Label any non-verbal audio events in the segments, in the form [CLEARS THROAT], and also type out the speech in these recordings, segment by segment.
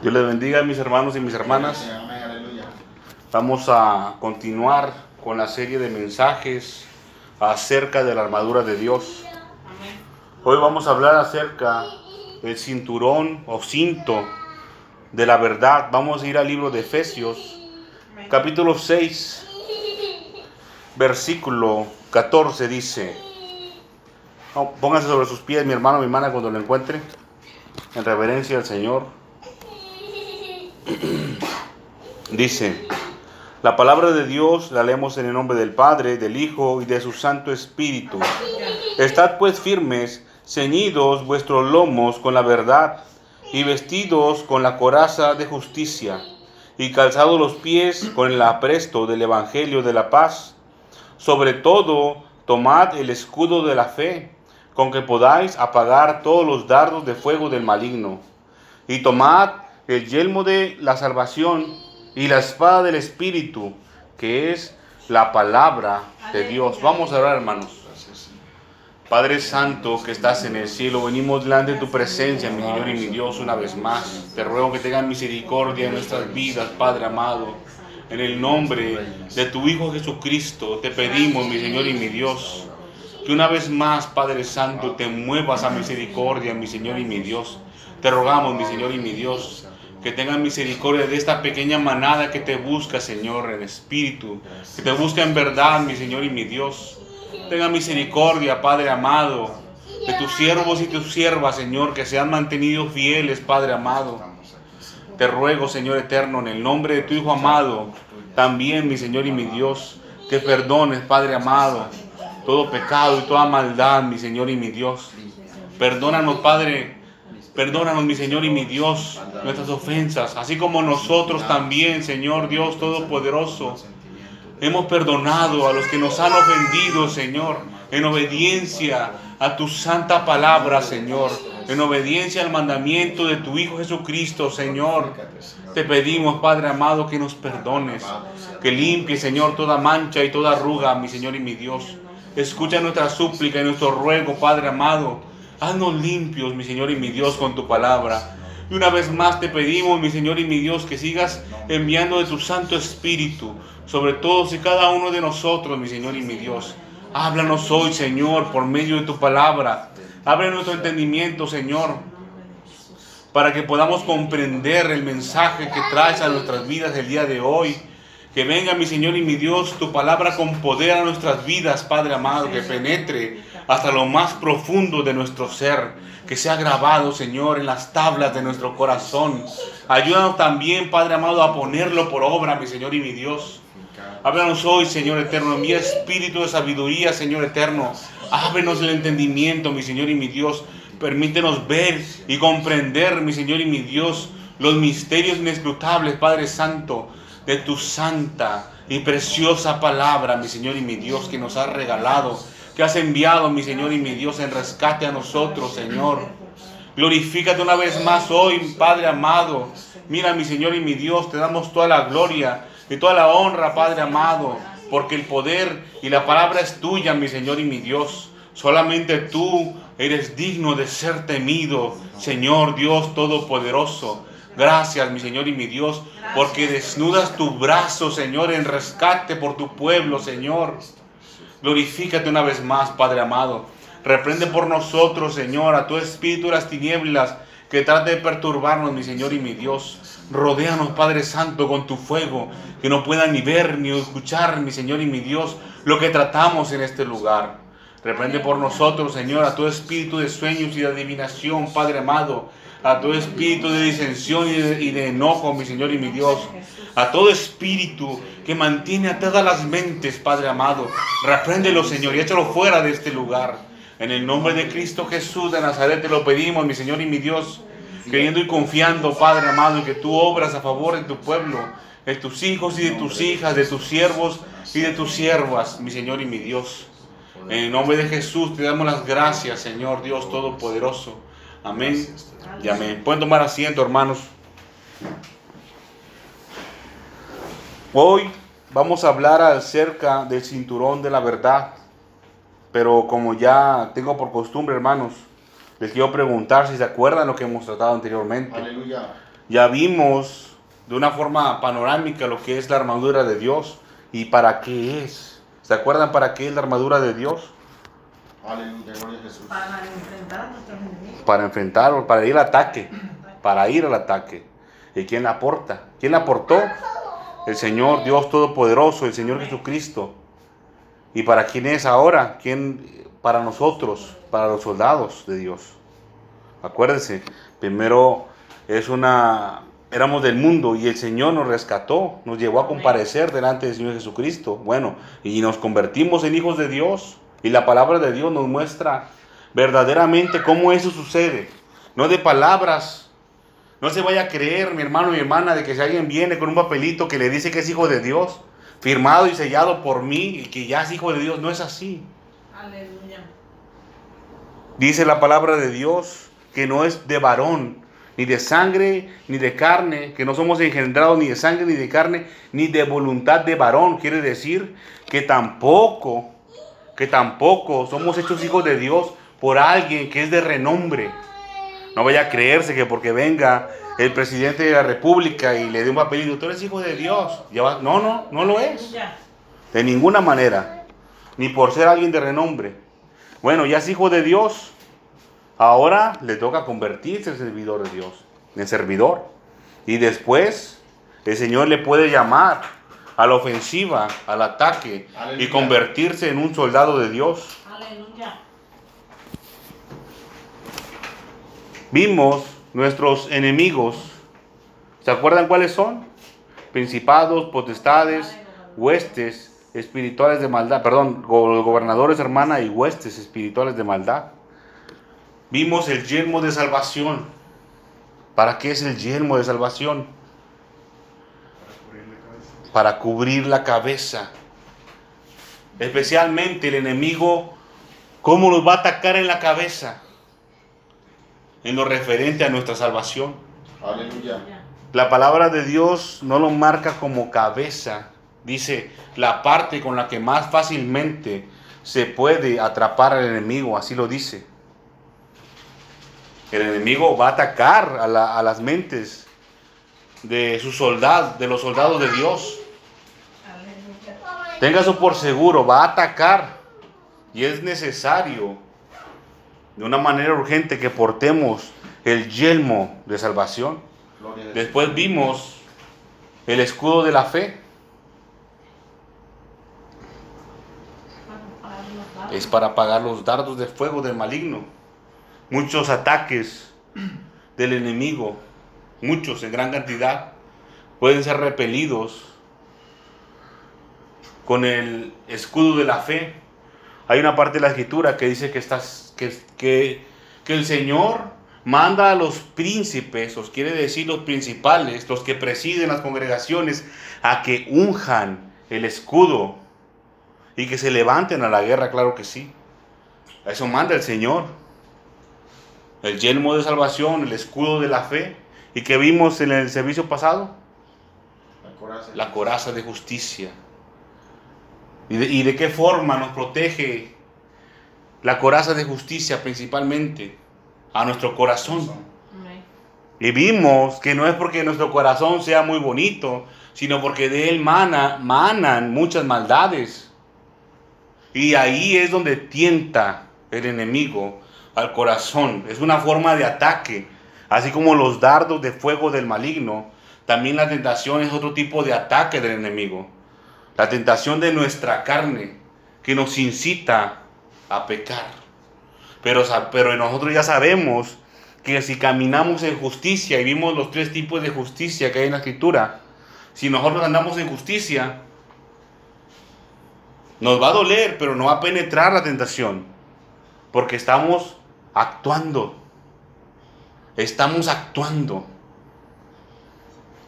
Dios les bendiga, mis hermanos y mis hermanas. Vamos a continuar con la serie de mensajes acerca de la armadura de Dios. Hoy vamos a hablar acerca del cinturón o cinto de la verdad. Vamos a ir al libro de Efesios, capítulo 6, versículo 14 dice. Pónganse sobre sus pies, mi hermano, mi hermana, cuando lo encuentre, en reverencia al Señor. [CLEARS THROAT] Dice, la palabra de Dios la leemos en el nombre del Padre, del Hijo y de su Santo Espíritu. Estad pues firmes, ceñidos vuestros lomos con la verdad y vestidos con la coraza de justicia y calzados los pies con el apresto del Evangelio de la paz. Sobre todo, tomad el escudo de la fe, con que podáis apagar todos los dardos de fuego del maligno. Y tomad el yelmo de la salvación y la espada del Espíritu, que es la palabra de Dios. Vamos a orar, hermanos. Padre Santo que estás en el cielo, venimos delante de tu presencia, mi Señor y mi Dios, una vez más. Te ruego que tengan misericordia en nuestras vidas, Padre amado. En el nombre de tu Hijo Jesucristo, te pedimos, mi Señor y mi Dios, que una vez más, Padre Santo, te muevas a misericordia, mi Señor y mi Dios. Te rogamos, mi Señor y mi Dios, que tengan misericordia de esta pequeña manada que te busca, Señor, en espíritu. Que te busca en verdad, mi Señor y mi Dios. Tenga misericordia, Padre amado, de tus siervos y tus siervas, Señor, que se han mantenido fieles, Padre amado. Te ruego, Señor eterno, en el nombre de tu Hijo amado, también, mi Señor y mi Dios, que perdones, Padre amado, todo pecado y toda maldad, mi Señor y mi Dios. Perdónanos, Padre Perdónanos, mi Señor y mi Dios, nuestras ofensas, así como nosotros también, Señor Dios Todopoderoso. Hemos perdonado a los que nos han ofendido, Señor, en obediencia a tu santa palabra, Señor, en obediencia al mandamiento de tu Hijo Jesucristo, Señor. Te pedimos, Padre amado, que nos perdones, que limpie, Señor, toda mancha y toda arruga, mi Señor y mi Dios. Escucha nuestra súplica y nuestro ruego, Padre amado Haznos limpios, mi Señor y mi Dios, con tu palabra. Y una vez más te pedimos, mi Señor y mi Dios, que sigas enviando de tu Santo Espíritu sobre todos y cada uno de nosotros, mi Señor y mi Dios. Háblanos hoy, Señor, por medio de tu palabra. Abre nuestro entendimiento, Señor, para que podamos comprender el mensaje que traes a nuestras vidas el día de hoy. Que venga, mi Señor y mi Dios, tu palabra con poder a nuestras vidas, Padre amado, que penetre hasta lo más profundo de nuestro ser, que sea grabado, Señor, en las tablas de nuestro corazón. Ayúdanos también, Padre amado, a ponerlo por obra, mi Señor y mi Dios. Háblanos hoy, Señor eterno, mi espíritu de sabiduría, Señor eterno. Ábrenos el entendimiento, mi Señor y mi Dios. Permítenos ver y comprender, mi Señor y mi Dios, los misterios inescrutables, Padre Santo, de tu santa y preciosa palabra, mi Señor y mi Dios, que nos has regalado que has enviado, mi Señor y mi Dios, en rescate a nosotros, Señor. Glorifícate una vez más hoy, Padre amado. Mira, mi Señor y mi Dios, te damos toda la gloria y toda la honra, Padre amado, porque el poder y la palabra es tuya, mi Señor y mi Dios. Solamente tú eres digno de ser temido, Señor Dios Todopoderoso. Gracias, mi Señor y mi Dios, porque desnudas tu brazo, Señor, en rescate por tu pueblo, Señor. Glorifícate una vez más, Padre amado. Reprende por nosotros, Señor, a tu espíritu las tinieblas que trate de perturbarnos, mi Señor y mi Dios. Rodéanos, Padre Santo, con tu fuego, que no puedan ni ver ni escuchar, mi Señor y mi Dios, lo que tratamos en este lugar. Reprende por nosotros, Señor, a tu espíritu de sueños y de adivinación, Padre amado, a tu espíritu de disensión y de, enojo, mi Señor y mi Dios, a todo espíritu que mantiene a todas las mentes, Padre amado. Repréndelo, Señor, y échalo fuera de este lugar. En el nombre de Cristo Jesús de Nazaret te lo pedimos, mi Señor y mi Dios, creyendo y confiando, Padre amado, que tú obras a favor de tu pueblo, de tus hijos y de tus hijas, de tus siervos y de tus siervas, mi Señor y mi Dios. En el nombre de Jesús te damos las gracias, Señor Dios Todopoderoso. Amén y amén. Pueden tomar asiento, hermanos. Hoy vamos a hablar acerca del cinturón de la verdad, pero como ya tengo por costumbre, hermanos, les quiero preguntar si se acuerdan lo que hemos tratado anteriormente. Aleluya. Ya vimos de una forma panorámica lo que es la armadura de Dios y para qué es. ¿Se acuerdan para qué es la armadura de Dios? Aleluya, gloria a Jesús. Para enfrentar a nuestros enemigos. Para enfrentar, para ir al ataque, para ir al ataque. ¿Y quién la aporta? ¿Quién la aportó? El Señor Dios Todopoderoso, el Señor Jesucristo. ¿Y para quién es ahora? ¿Quién? Para nosotros, para los soldados de Dios. Acuérdense, primero es una, éramos del mundo y el Señor nos rescató, nos llevó a comparecer delante del Señor Jesucristo. Bueno, y nos convertimos en hijos de Dios. Y la palabra de Dios nos muestra verdaderamente cómo eso sucede. No de palabras. No se vaya a creer, mi hermano, mi hermana, de que si alguien viene con un papelito que le dice que es hijo de Dios, firmado y sellado por mí, y que ya es hijo de Dios, no es así. Aleluya. Dice la palabra de Dios que no es de varón, ni de sangre, ni de carne, que no somos engendrados ni de sangre, ni de carne, ni de voluntad de varón. Quiere decir que tampoco, que tampoco somos hechos hijos de Dios por alguien que es de renombre. No vaya a creerse que porque venga el presidente de la República y le dé un papelito, tú eres hijo de Dios. No, no, no lo es. De ninguna manera. Ni por ser alguien de renombre. Bueno, ya es hijo de Dios. Ahora le toca convertirse en servidor de Dios. En servidor. Y después el Señor le puede llamar a la ofensiva, al ataque. Y convertirse en un soldado de Dios. Aleluya. Vimos nuestros enemigos. ¿Se acuerdan cuáles son? Principados, potestades, huestes espirituales de maldad. Perdón, go- gobernadores, hermana, y huestes espirituales de maldad. Vimos el yelmo de salvación. ¿Para qué es el yelmo de salvación? Para cubrir la cabeza. Especialmente el enemigo, ¿cómo nos va a atacar en la cabeza? En lo referente a nuestra salvación. Aleluya. La palabra de Dios no lo marca como cabeza. Dice la parte con la que más fácilmente se puede atrapar al enemigo. Así lo dice. El enemigo va a atacar a, la- a las mentes de sus soldados, de los soldados de Dios. Tenga eso por seguro, va a atacar. Y es necesario, de una manera urgente, que portemos el yelmo de salvación. Después vimos el escudo de la fe. Es para apagar los dardos de fuego del maligno. Muchos ataques del enemigo, muchos en gran cantidad, pueden ser repelidos con el escudo de la fe. Hay una parte de la escritura que dice que, estás, que, que, el Señor manda a los príncipes, os quiere decir los principales, los que presiden las congregaciones, a que unjan el escudo y que se levanten a la guerra, claro que sí. Eso manda el Señor. El yelmo de salvación, el escudo de la fe. ¿Y que vimos en el servicio pasado? La coraza. La coraza de justicia. ¿Y de, y de qué forma nos protege la coraza de justicia principalmente? A nuestro corazón. Y vimos que no es porque nuestro corazón sea muy bonito, sino porque de él mana, manan muchas maldades. Y ahí es donde tienta el enemigo al corazón. Es una forma de ataque. Así como los dardos de fuego del maligno, también la tentación es otro tipo de ataque del enemigo. La tentación de nuestra carne que nos incita a pecar. Pero, pero nosotros ya sabemos que si caminamos en justicia y vimos los tres tipos de justicia que hay en la escritura, si nosotros andamos en justicia, nos va a doler, pero no va a penetrar la tentación, porque estamos actuando. Estamos actuando.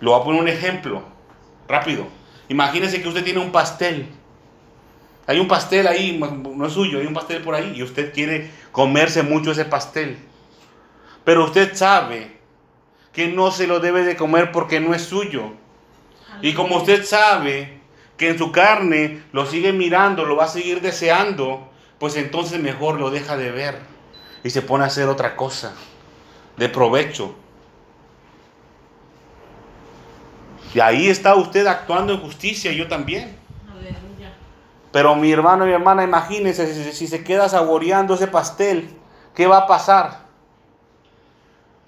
Lo voy a poner un ejemplo, rápido. Imagínese que usted tiene un pastel. Hay un pastel ahí, no es suyo, hay un pastel por ahí y usted quiere comerse mucho ese pastel. Pero usted sabe que no se lo debe de comer porque no es suyo. Y como usted sabe que en su carne lo sigue mirando, lo va a seguir deseando, pues entonces mejor lo deja de ver y se pone a hacer otra cosa de provecho. Y ahí está usted actuando en justicia, yo también. Aleluya. Pero mi hermano y mi hermana, imagínense si, si se queda saboreando ese pastel, ¿qué va a pasar?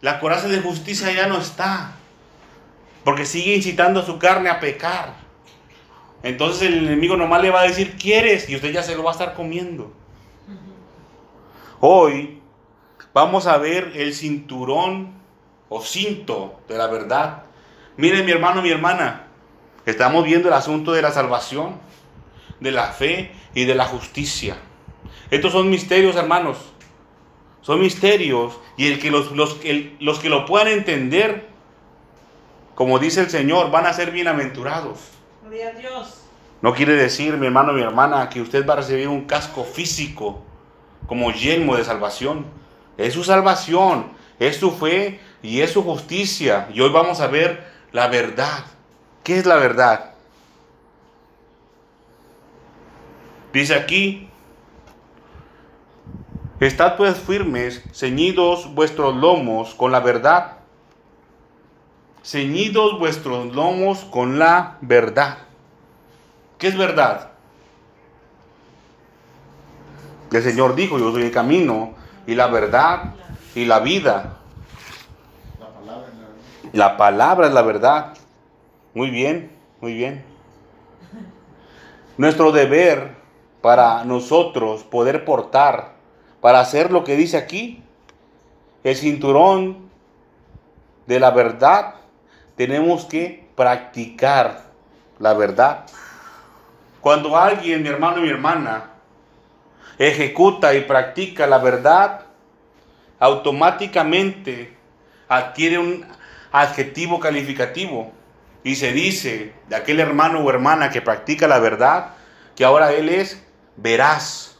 La coraza de justicia ya no está, porque sigue incitando a su carne a pecar. Entonces el enemigo nomás le va a decir, ¿quieres? Y usted ya se lo va a estar comiendo. Hoy vamos a ver el cinturón o cinto de la verdad. Miren mi hermano, mi hermana, estamos viendo el asunto de la salvación, de la fe y de la justicia. Estos son misterios, hermanos. Son misterios y el que los, los, el- los que lo puedan entender, como dice el Señor, van a ser bienaventurados. Gloria a Dios. No quiere decir, mi hermano, mi hermana, que usted va a recibir un casco físico como yelmo de salvación. Es su salvación, es su fe y es su justicia. Y hoy vamos a ver la verdad. ¿Qué es la verdad? Dice aquí, estad pues firmes, ceñidos vuestros lomos con la verdad. Ceñidos vuestros lomos con la verdad. ¿Qué es verdad? El Señor dijo, yo soy el camino y la verdad y la vida. La palabra es la verdad. Muy bien, muy bien. Nuestro deber para nosotros poder portar, para hacer lo que dice aquí, el cinturón de la verdad, tenemos que practicar la verdad. Cuando alguien, mi hermano y mi hermana, ejecuta y practica la verdad, automáticamente adquiere un adjetivo calificativo y se dice de aquel hermano o hermana que practica la verdad que ahora él es veraz.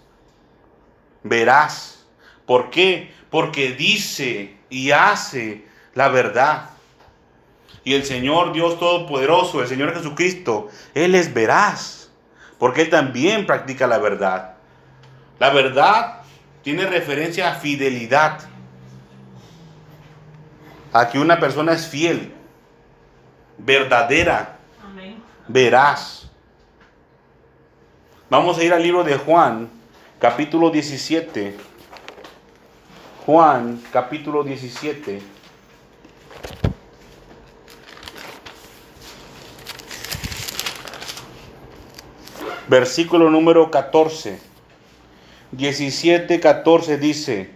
Veraz. ¿Por qué? Porque dice y hace la verdad. Y el Señor Dios Todopoderoso, el Señor Jesucristo, Él es veraz. Porque Él también practica la verdad. La verdad tiene referencia a fidelidad. A que una persona es fiel, verdadera, Amén. veraz. Vamos a ir al libro de Juan, capítulo 17. Juan, capítulo 17. Versículo número 14. 17, 14 dice,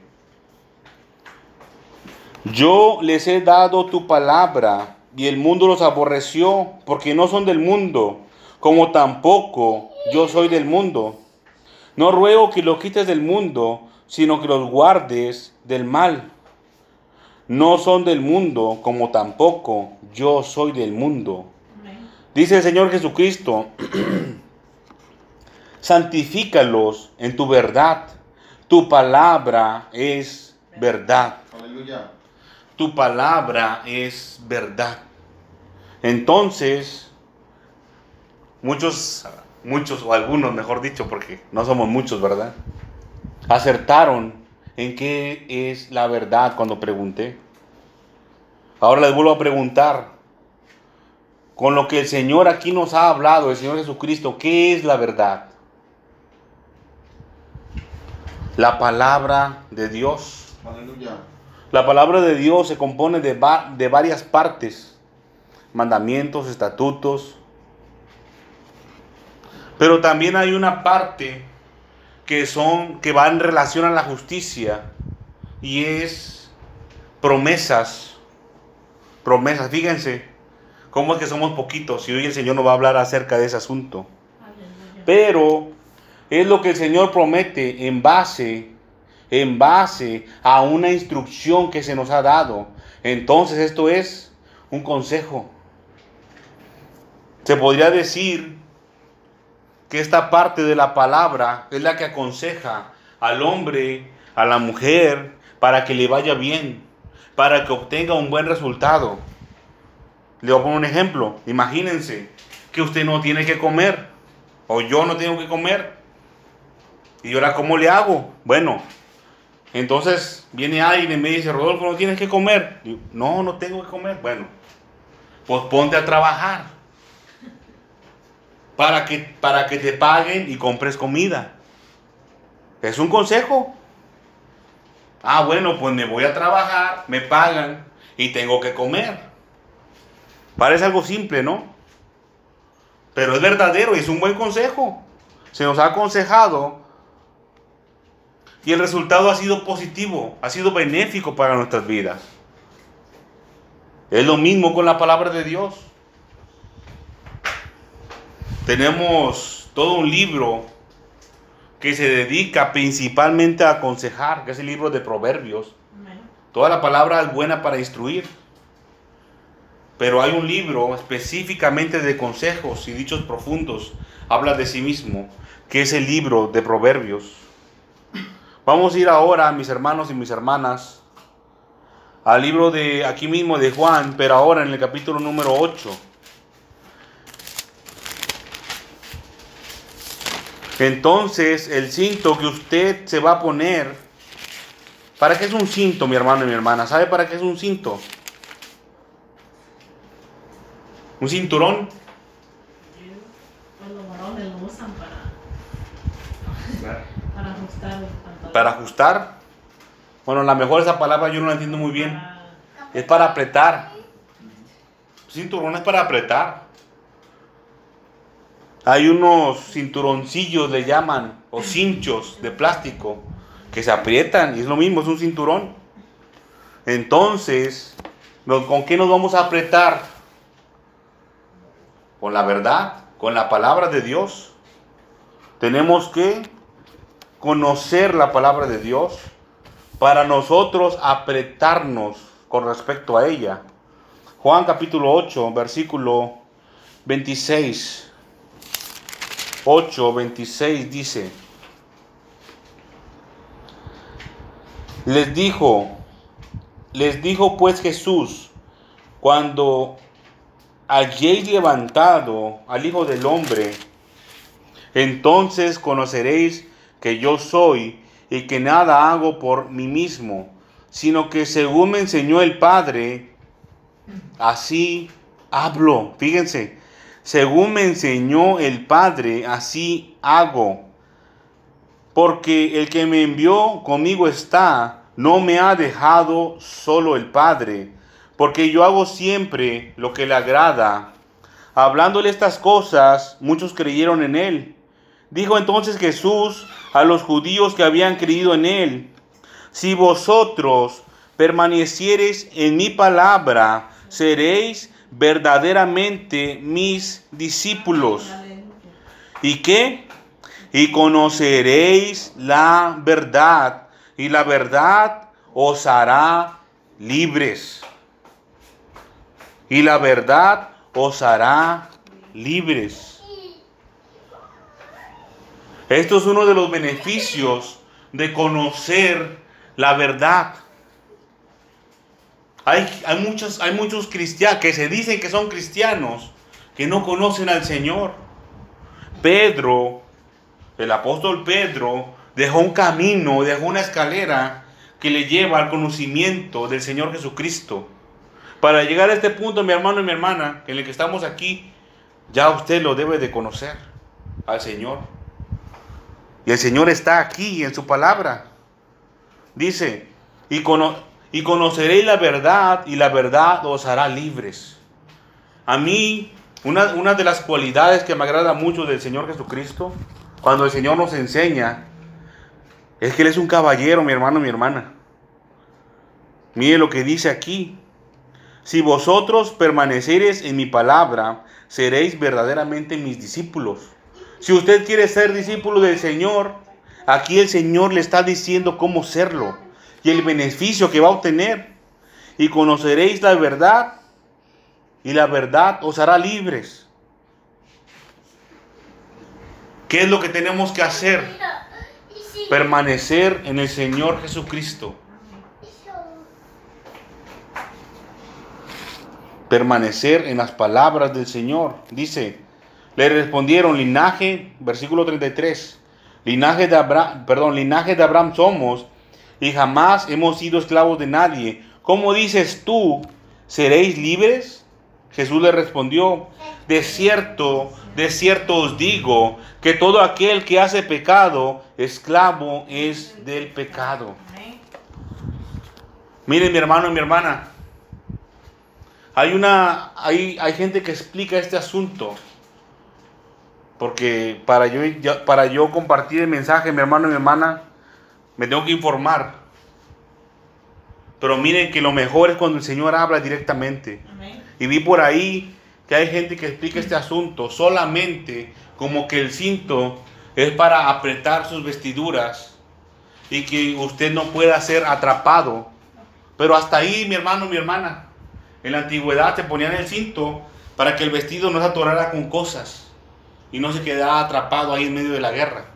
Yo les he dado tu palabra y el mundo los aborreció porque no son del mundo, como tampoco yo soy del mundo. No ruego que los quites del mundo, sino que los guardes del mal. No son del mundo, como tampoco yo soy del mundo. Dice el Señor Jesucristo, [CLEARS THROAT] santifícalos en tu verdad. Tu palabra es verdad. Aleluya. Tu palabra es verdad. Entonces, muchos, muchos o algunos, mejor dicho, porque no somos muchos, ¿verdad? Acertaron en qué es la verdad cuando pregunté. Ahora les vuelvo a preguntar, con lo que el Señor aquí nos ha hablado, el Señor Jesucristo, ¿qué es la verdad? La palabra de Dios. Aleluya. La palabra de Dios se compone de, va- de varias partes, mandamientos, estatutos, pero también hay una parte que son que va en relación a la justicia y es promesas, promesas. Fíjense cómo es que somos poquitos y hoy el Señor nos va a hablar acerca de ese asunto. Aleluya. Pero es lo que el Señor promete en base, en base a una instrucción que se nos ha dado. Entonces esto es un consejo. Se podría decir que esta parte de la palabra es la que aconseja al hombre, a la mujer, para que le vaya bien, para que obtenga un buen resultado. Le voy a poner un ejemplo. Imagínense que usted no tiene que comer, o yo no tengo que comer. ¿Y ahora cómo le hago? Bueno, entonces viene alguien y me dice, Rodolfo, no tienes que comer. No, no tengo que comer. Bueno, pues ponte a trabajar. [LAUGHS] Para que, para que te paguen y compres comida. Es un consejo. Ah, bueno, pues me voy a trabajar, me pagan y tengo que comer. Parece algo simple, ¿no? Pero es verdadero y es un buen consejo. Se nos ha aconsejado y el resultado ha sido positivo, ha sido benéfico para nuestras vidas. Es lo mismo con la palabra de Dios. Tenemos todo un libro que se dedica principalmente a aconsejar, que es el libro de Proverbios. Toda la palabra es buena para instruir. Pero hay un libro específicamente de consejos y dichos profundos. Habla de sí mismo, que es el libro de Proverbios. Vamos a ir ahora, mis hermanos y mis hermanas, al libro de aquí mismo de Juan, pero ahora en el capítulo número 8. Entonces, el cinto que usted se va a poner, ¿para qué es un cinto, mi hermano y mi hermana? ¿Sabe para qué es un cinto? ¿Un cinturón? Pues los varones lo usan para, para ajustar el pantalón. Para ajustar. Bueno, a lo mejor esa palabra yo no la entiendo muy bien. Es para apretar. Cinturón es para apretar. Hay unos cinturoncillos, le llaman, o cinchos de plástico, que se aprietan y es lo mismo, es un cinturón. Entonces, ¿nos- ¿con qué nos vamos a apretar? Con la verdad, con la palabra de Dios. Tenemos que conocer la palabra de Dios para nosotros apretarnos con respecto a ella. Juan capítulo 8, versículo 26. 8, 26 dice, les dijo, les dijo pues Jesús, cuando hayáis levantado al Hijo del Hombre, entonces conoceréis que yo soy y que nada hago por mí mismo, sino que según me enseñó el Padre, así hablo. Fíjense, según me enseñó el Padre, así hago. Porque el que me envió conmigo está, no me ha dejado solo el Padre, porque yo hago siempre lo que le agrada. Hablándole estas cosas, muchos creyeron en él. Dijo entonces Jesús a los judíos que habían creído en él, si vosotros permaneciereis en mi palabra, seréis verdaderamente mis discípulos. ¿Y qué? Y conoceréis la verdad, y la verdad os hará libres. Y la verdad os hará libres. Esto es uno de los beneficios de conocer la verdad. Hay, hay, muchos, hay muchos cristianos que se dicen que son cristianos que no conocen al Señor. Pedro, el apóstol Pedro, dejó un camino, dejó una escalera que le lleva al conocimiento del Señor Jesucristo. Para llegar a este punto, mi hermano y mi hermana, en el que estamos aquí, ya usted lo debe de conocer al Señor. Y el Señor está aquí en su palabra. Dice, y, cono y conoceréis la verdad y la verdad os hará libres. A mí, una, una de las cualidades que me agrada mucho del Señor Jesucristo, cuando el Señor nos enseña, es que Él es un caballero, mi hermano, mi hermana. Mire lo que dice aquí. Si vosotros permanecereis en mi palabra, seréis verdaderamente mis discípulos. Si usted quiere ser discípulo del Señor, aquí el Señor le está diciendo cómo serlo y el beneficio que va a obtener. Y conoceréis la verdad y la verdad os hará libres. ¿Qué es lo que tenemos que hacer? Permanecer en el Señor Jesucristo. Permanecer en las palabras del Señor. Dice, le respondieron linaje, versículo 33, linaje de Abraham, perdón, linaje de Abraham somos y jamás hemos sido esclavos de nadie. ¿Cómo dices tú, seréis libres? Jesús le respondió, de cierto, de cierto os digo, que todo aquel que hace pecado, esclavo es del pecado. Miren mi hermano y mi hermana, hay una, hay, hay gente que explica este asunto, porque para yo, para yo compartir el mensaje, mi hermano y mi hermana, me tengo que informar. Pero miren que lo mejor es cuando el Señor habla directamente. Amén. Y vi por ahí que hay gente que explica este asunto solamente como que el cinto es para apretar sus vestiduras y que usted no pueda ser atrapado. Pero hasta ahí, mi hermano, mi hermana, en la antigüedad te ponían el cinto para que el vestido no se atorara con cosas y no se quedara atrapado ahí en medio de la guerra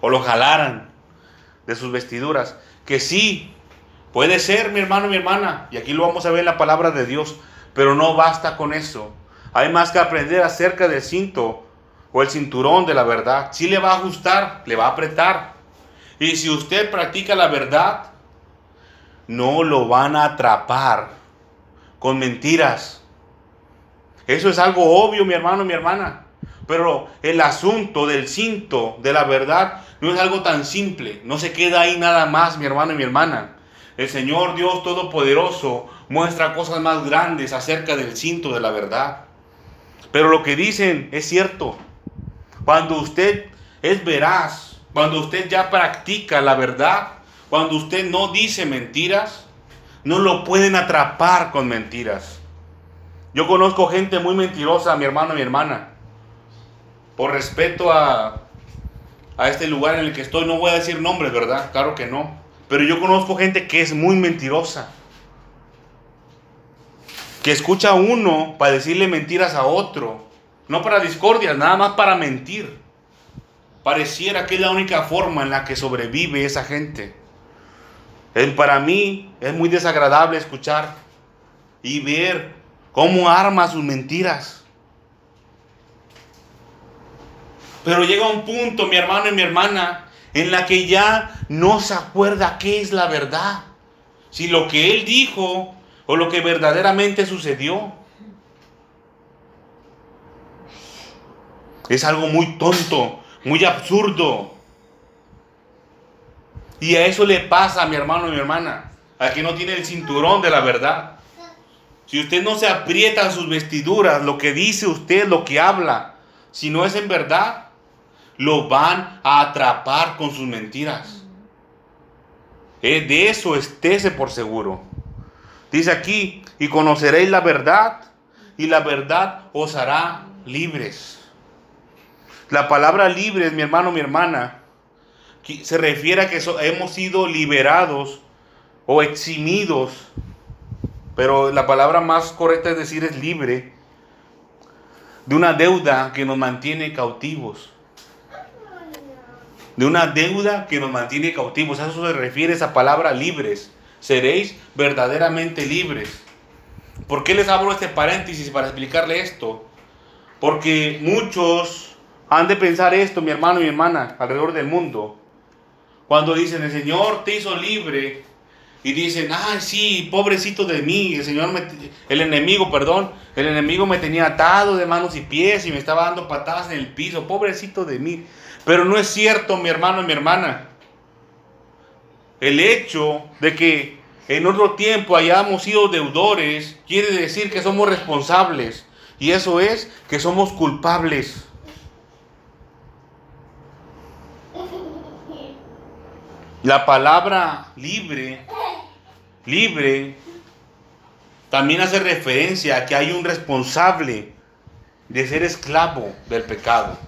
o lo jalaran de sus vestiduras. Que sí, puede ser, mi hermano, mi hermana, y aquí lo vamos a ver en la palabra de Dios, pero no basta con eso. Hay más que aprender acerca del cinto o el cinturón de la verdad. Si le va a ajustar, le va a apretar. Y si usted practica la verdad, no lo van a atrapar con mentiras. Eso es algo obvio, mi hermano, mi hermana. Pero el asunto del cinto de la verdad no es algo tan simple. No se queda ahí nada más, mi hermano y mi hermana. El Señor Dios Todopoderoso muestra cosas más grandes acerca del cinto de la verdad. Pero lo que dicen es cierto. Cuando usted es veraz, cuando usted ya practica la verdad, cuando usted no dice mentiras, no lo pueden atrapar con mentiras. Yo conozco gente muy mentirosa, mi hermano y mi hermana. Por respeto a, a este lugar en el que estoy, no voy a decir nombres, ¿verdad? Claro que no. Pero yo conozco gente que es muy mentirosa. Que escucha a uno para decirle mentiras a otro. No para discordias, nada más para mentir. Pareciera que es la única forma en la que sobrevive esa gente. Para mí es muy desagradable escuchar y ver cómo arma sus mentiras. Pero llega un punto, mi hermano y mi hermana, en la que ya no se acuerda qué es la verdad. Si lo que él dijo o lo que verdaderamente sucedió. Es algo muy tonto, muy absurdo. Y a eso le pasa a mi hermano y mi hermana, al que no tiene el cinturón de la verdad. Si usted no se aprieta sus vestiduras, lo que dice usted, lo que habla, si no es en verdad, lo van a atrapar con sus mentiras. Eh, de eso estése por seguro. Dice aquí, y conoceréis la verdad, y la verdad os hará libres. La palabra libres, mi hermano, mi hermana, se refiere a que so- hemos sido liberados o eximidos, pero la palabra más correcta es decir es libre, de una deuda que nos mantiene cautivos. De una deuda que nos mantiene cautivos. A eso se refiere esa palabra libres. Seréis verdaderamente libres. ¿Por qué les abro este paréntesis para explicarle esto? Porque muchos han de pensar esto, mi hermano y mi hermana, alrededor del mundo. Cuando dicen, el Señor te hizo libre. Y dicen, ay, sí, pobrecito de mí. El Señor, me- el enemigo, perdón, el enemigo me tenía atado de manos y pies y me estaba dando patadas en el piso. Pobrecito de mí. Pero no es cierto, mi hermano y mi hermana. El hecho de que en otro tiempo hayamos sido deudores quiere decir que somos responsables. Y eso es que somos culpables. La palabra libre, libre, también hace referencia a que hay un responsable de ser esclavo del pecado.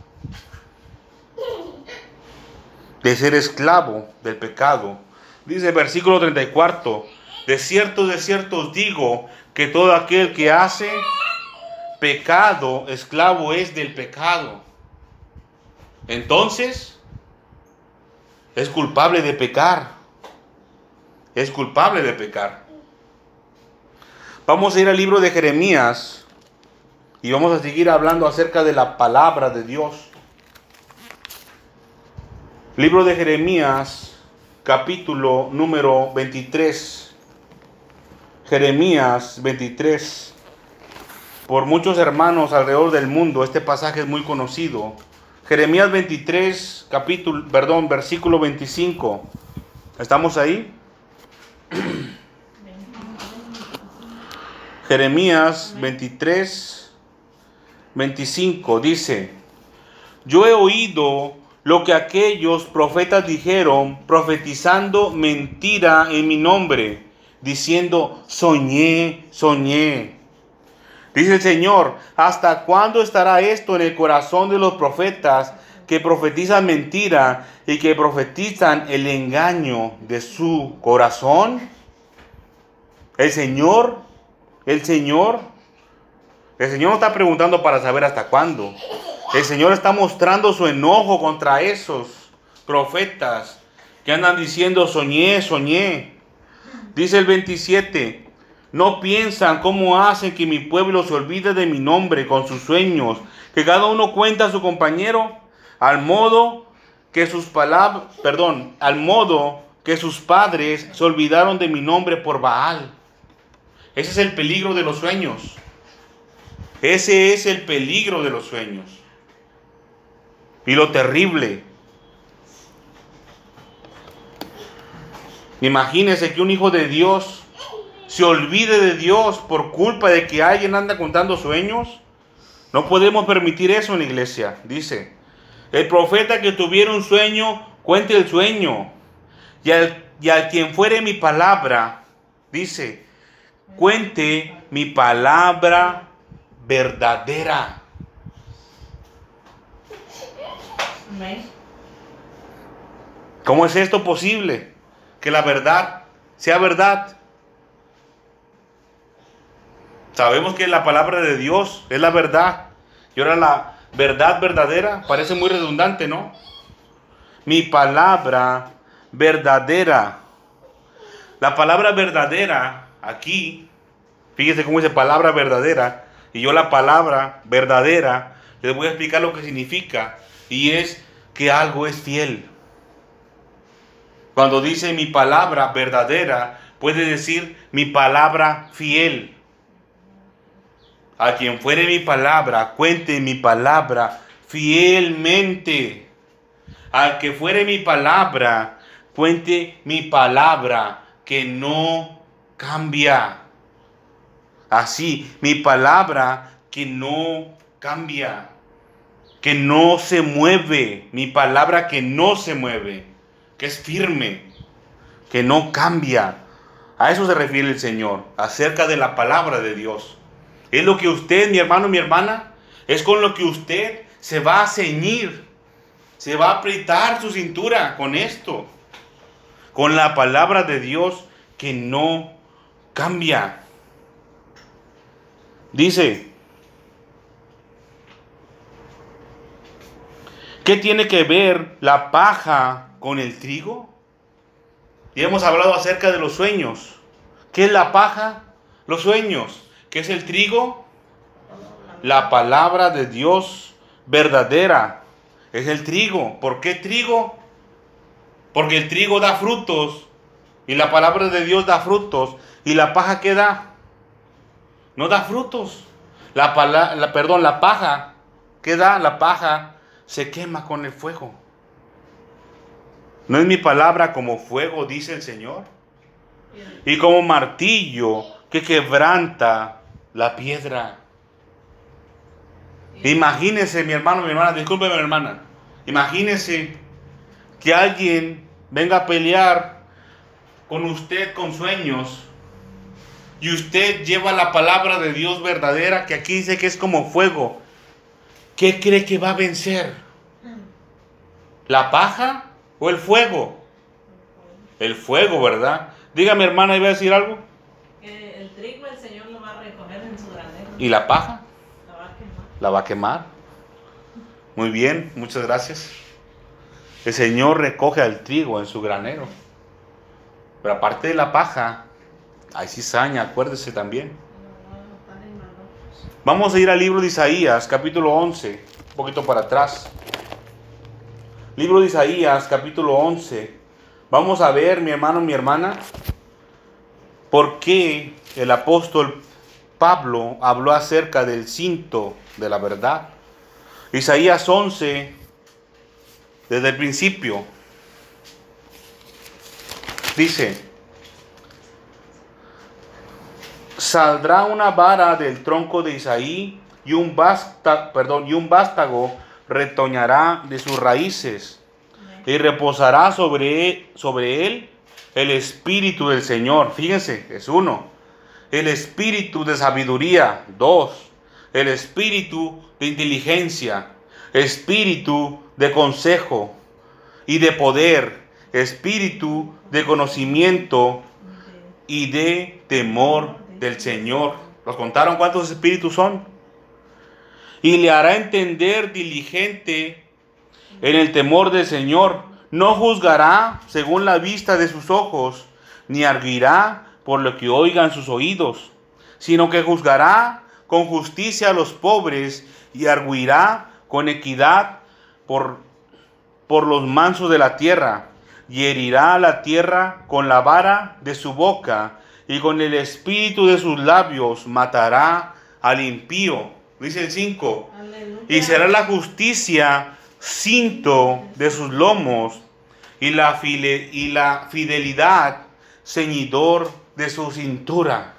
De ser esclavo del pecado. Dice el versículo 34, de cierto, de cierto os digo que todo aquel que hace pecado, esclavo es del pecado. Entonces, es culpable de pecar. Es culpable de pecar. Vamos a ir al libro de Jeremías y vamos a seguir hablando acerca de la palabra de Dios. Libro de Jeremías, capítulo número 23. Jeremías 23. por muchos hermanos alrededor del mundo. Este pasaje es muy conocido. Jeremías 23, capítulo, perdón, versículo 25. ¿Estamos ahí? [CLEARS THROAT] Jeremías 23, 25 dice, yo he oído lo que aquellos profetas dijeron, profetizando mentira en mi nombre, diciendo, soñé, soñé. Dice el Señor, ¿hasta cuándo estará esto en el corazón de los profetas que profetizan mentira y que profetizan el engaño de su corazón? El Señor, el Señor, el Señor no está preguntando para saber hasta cuándo. El Señor está mostrando su enojo contra esos profetas que andan diciendo soñé, soñé. Dice el 27, no piensan cómo hacen que mi pueblo se olvide de mi nombre con sus sueños, que cada uno cuenta a su compañero, al modo que sus palabras, perdón, al modo que sus padres se olvidaron de mi nombre por Baal. Ese es el peligro de los sueños. Ese es el peligro de los sueños. Y lo terrible. Imagínese que un hijo de Dios se olvide de Dios por culpa de que alguien anda contando sueños. No podemos permitir eso en la iglesia, dice. El profeta que tuviera un sueño, cuente el sueño. Y al, y al quien fuere mi palabra, dice, cuente mi palabra verdadera. ¿Cómo es esto posible? Que la verdad sea verdad. Sabemos que la palabra de Dios es la verdad. Y ahora la verdad verdadera parece muy redundante, ¿no? Mi palabra verdadera. La palabra verdadera aquí, fíjese cómo dice palabra verdadera. Y yo la palabra verdadera les voy a explicar lo que significa. Y es que algo es fiel. Cuando dice mi palabra verdadera, puede decir mi palabra fiel. A quien fuere mi palabra, cuente mi palabra fielmente. Al que fuere mi palabra, cuente mi palabra que no cambia. Así, mi palabra que no cambia, que no se mueve, mi palabra que no se mueve, que es firme, que no cambia. A eso se refiere el Señor, acerca de la palabra de Dios. Es lo que usted, mi hermano, mi hermana, es con lo que usted se va a ceñir, se va a apretar su cintura con esto, con la palabra de Dios que no cambia. Dice, ¿qué tiene que ver la paja con el trigo? Y hemos hablado acerca de los sueños. ¿Qué es la paja? Los sueños. ¿Qué es el trigo? La palabra de Dios verdadera. Es el trigo. ¿Por qué trigo? Porque el trigo da frutos. Y la palabra de Dios da frutos. ¿Y la paja qué da? No da frutos. La, pala- la- perdón, la paja, ¿qué da? La paja se quema con el fuego. ¿No es mi palabra como fuego, dice el Señor? Y como martillo que quebranta la piedra. Imagínese, mi hermano, mi hermana, discúlpeme, mi hermana. Imagínese que alguien venga a pelear con usted con sueños y usted lleva la palabra de Dios verdadera que aquí dice que es como fuego. ¿Qué cree que va a vencer? ¿La paja o el fuego? El fuego, ¿verdad? Dígame, hermana, ¿iba a decir algo? Que el trigo el Señor lo va a recoger en su granero. ¿Y la paja? La va a quemar. ¿La va a quemar? Muy bien, muchas gracias. El Señor recoge al trigo en su granero. Pero aparte de la paja, hay cizaña, acuérdese también. Lo va a botar en manojos. Vamos a ir al libro de Isaías, capítulo 11, un poquito para atrás. Libro de Isaías, capítulo 11. Vamos a ver, mi hermano, mi hermana, por qué el apóstol Pablo habló acerca del cinto de la verdad. Isaías 11, desde el principio, dice, saldrá una vara del tronco de Isaí y un, basta, y un vástago retoñará de sus raíces y reposará sobre, sobre él el espíritu del Señor. Fíjense, es uno. El espíritu de sabiduría, dos. El espíritu de inteligencia, espíritu de consejo y de poder, espíritu de conocimiento y de temor del Señor. ¿Los contaron cuántos espíritus son? Y le hará entender diligente en el temor del Señor. No juzgará según la vista de sus ojos, ni arguirá por lo que oigan sus oídos, sino que juzgará con justicia a los pobres y arguirá con equidad por, por los mansos de la tierra, y herirá la tierra con la vara de su boca, y con el espíritu de sus labios matará al impío. Dice el 5. Y será la justicia cinto de sus lomos y la, y la fidelidad ceñidor de su cintura.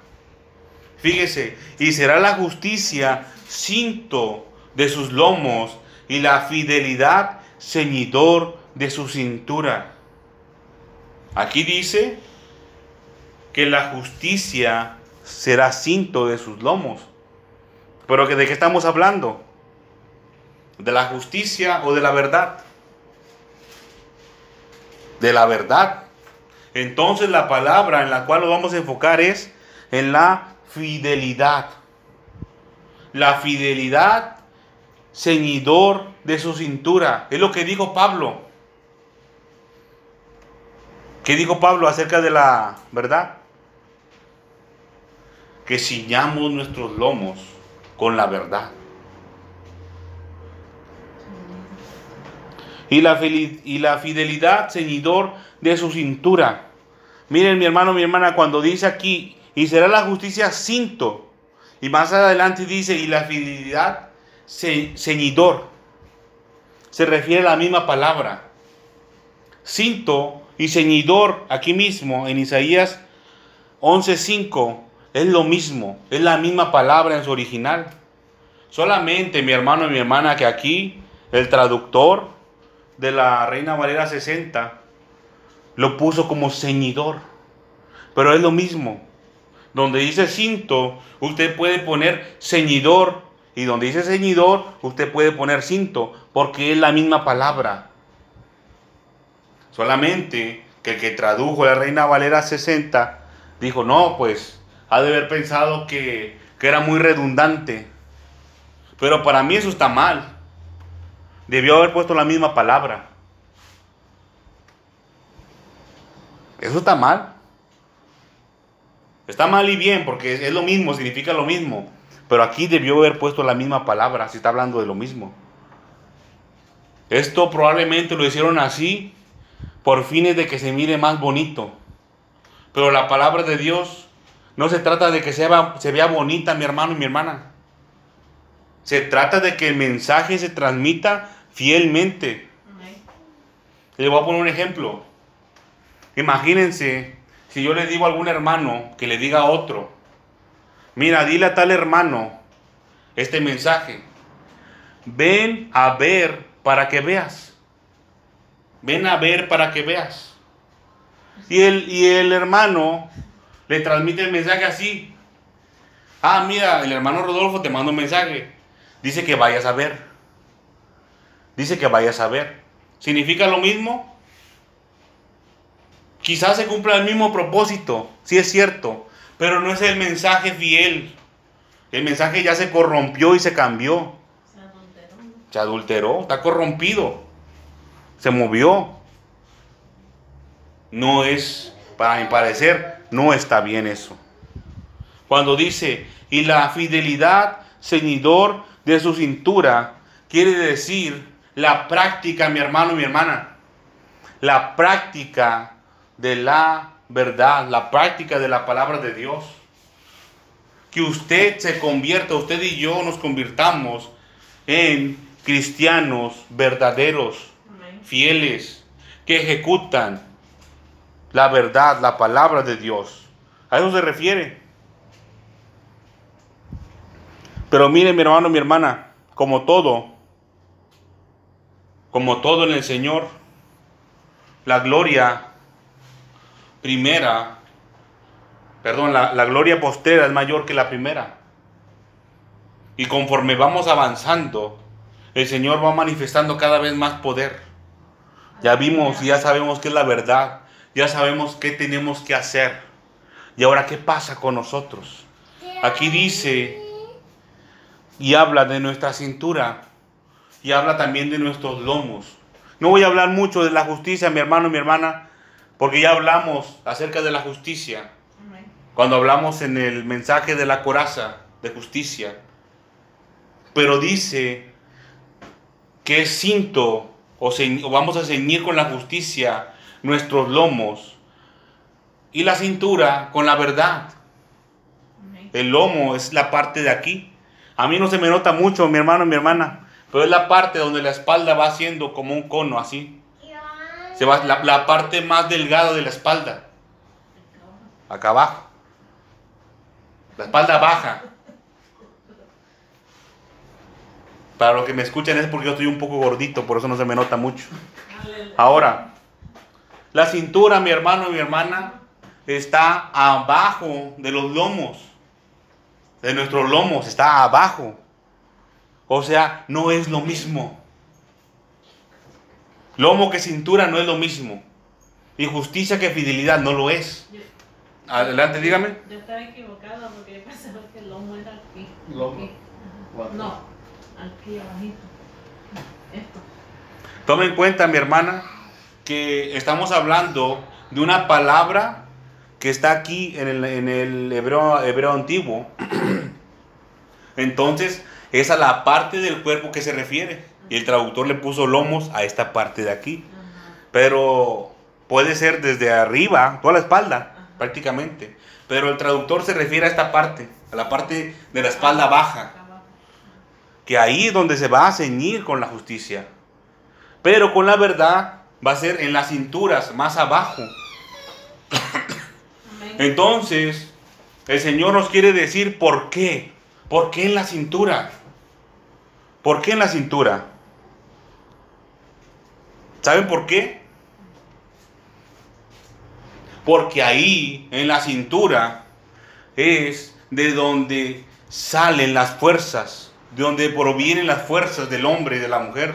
Fíjese, y será la justicia cinto de sus lomos y la fidelidad ceñidor de su cintura. Aquí dice que la justicia será cinto de sus lomos. Pero ¿de qué estamos hablando? ¿De la justicia o de la verdad? De la verdad. Entonces la palabra en la cual nos vamos a enfocar es en la fidelidad. La fidelidad ceñidor de su cintura. Es lo que dijo Pablo. ¿Qué dijo Pablo acerca de la verdad? Que ciñamos nuestros lomos con la verdad. Y la, fidelidad ceñidor de su cintura. Miren mi hermano, mi hermana, cuando dice aquí, y será la justicia cinto. Y más adelante dice, y la fidelidad ceñidor. Se refiere a la misma palabra. Cinto y ceñidor, aquí mismo, en Isaías 11.5, es lo mismo, es la misma palabra en su original. Solamente mi hermano y mi hermana que aquí el traductor de la Reina Valera 60 lo puso como ceñidor. Pero es lo mismo. Donde dice cinto, usted puede poner ceñidor. Y donde dice ceñidor, usted puede poner cinto. Porque es la misma palabra. Solamente que el que tradujo la Reina Valera 60 dijo, no, pues ha de haber pensado que, era muy redundante. Pero para mí eso está mal. Debió haber puesto la misma palabra. Eso está mal. Está mal y bien, porque es lo mismo, significa lo mismo. Pero aquí debió haber puesto la misma palabra, si está hablando de lo mismo. Esto probablemente lo hicieron así por fines de que se mire más bonito. Pero la palabra de Dios no se trata de que se vea, bonita mi hermano y mi hermana. Se trata de que el mensaje se transmita fielmente. Le voy a poner un ejemplo. Imagínense si yo le digo a algún hermano que le diga a otro, mira, dile a tal hermano este mensaje. Ven a ver para que veas. Ven a ver para que veas. Y el, y el hermano le transmite el mensaje así. Ah, mira, el hermano Rodolfo te manda un mensaje. Dice que vayas a ver. Dice que vayas a ver. ¿Significa lo mismo? Quizás se cumpla el mismo propósito, sí es cierto, pero no es el mensaje fiel. El mensaje ya se corrompió y se cambió. Se adulteró. Se adulteró, está corrompido. Se movió. No es, para mi parecer, no está bien eso. Cuando dice, y la fidelidad ceñidor de su cintura, quiere decir la práctica, mi hermano y mi hermana. La práctica de la verdad, la práctica de la palabra de Dios. que usted se convierta, usted y yo nos convirtamos en cristianos verdaderos, fieles, que ejecutan la verdad, la palabra de Dios. A eso se refiere. Pero mire mi hermano, mi hermana, como todo, como todo en el Señor, la gloria primera, perdón, la, la gloria postera es mayor que la primera. Y conforme vamos avanzando, el Señor va manifestando cada vez más poder. Ya vimos y ya sabemos qué es la verdad. Ya sabemos qué tenemos que hacer. Y ahora, ¿qué pasa con nosotros? Aquí dice y habla de nuestra cintura y habla también de nuestros lomos. No voy a hablar mucho de la justicia, mi hermano y mi hermana, porque ya hablamos acerca de la justicia. Cuando hablamos en el mensaje de la coraza de justicia. Pero dice que es cinto o vamos a ceñir con la justicia nuestros lomos y la cintura con la verdad. El lomo es la parte de aquí. A mí no se me nota mucho, mi hermano y mi hermana, pero es la parte donde la espalda va haciendo como un cono así. Se va la, la parte más delgada de la espalda, acá abajo. La espalda baja. Para los que me escuchan es porque yo estoy un poco gordito, por eso no se me nota mucho. Ahora, la cintura, mi hermano y mi hermana, está abajo de los lomos. De nuestros lomos, está abajo. O sea, no es lo mismo. Lomo que cintura no es lo mismo. Y justicia que fidelidad no lo es. Adelante, dígame. yo estaba equivocada porque yo pensaba que el lomo era aquí. Lomo. No, aquí abajito. Esto. Tome en cuenta, mi hermana, que estamos hablando de una palabra que está aquí en el, en el hebreo, hebreo antiguo. [CLEARS THROAT] Entonces, es a la parte del cuerpo que se refiere. Y el traductor le puso lomos a esta parte de aquí. Pero puede ser desde arriba, toda la espalda, Ajá. prácticamente. Pero el traductor se refiere a esta parte, a la parte de la espalda baja que ahí es donde se va a ceñir con la justicia. Pero con la verdad va a ser en las cinturas, más abajo. Entonces, el Señor nos quiere decir por qué. ¿Por qué en la cintura? ¿Por qué en la cintura? ¿Saben por qué? Porque ahí, en la cintura, es de donde salen las fuerzas, de donde provienen las fuerzas del hombre y de la mujer.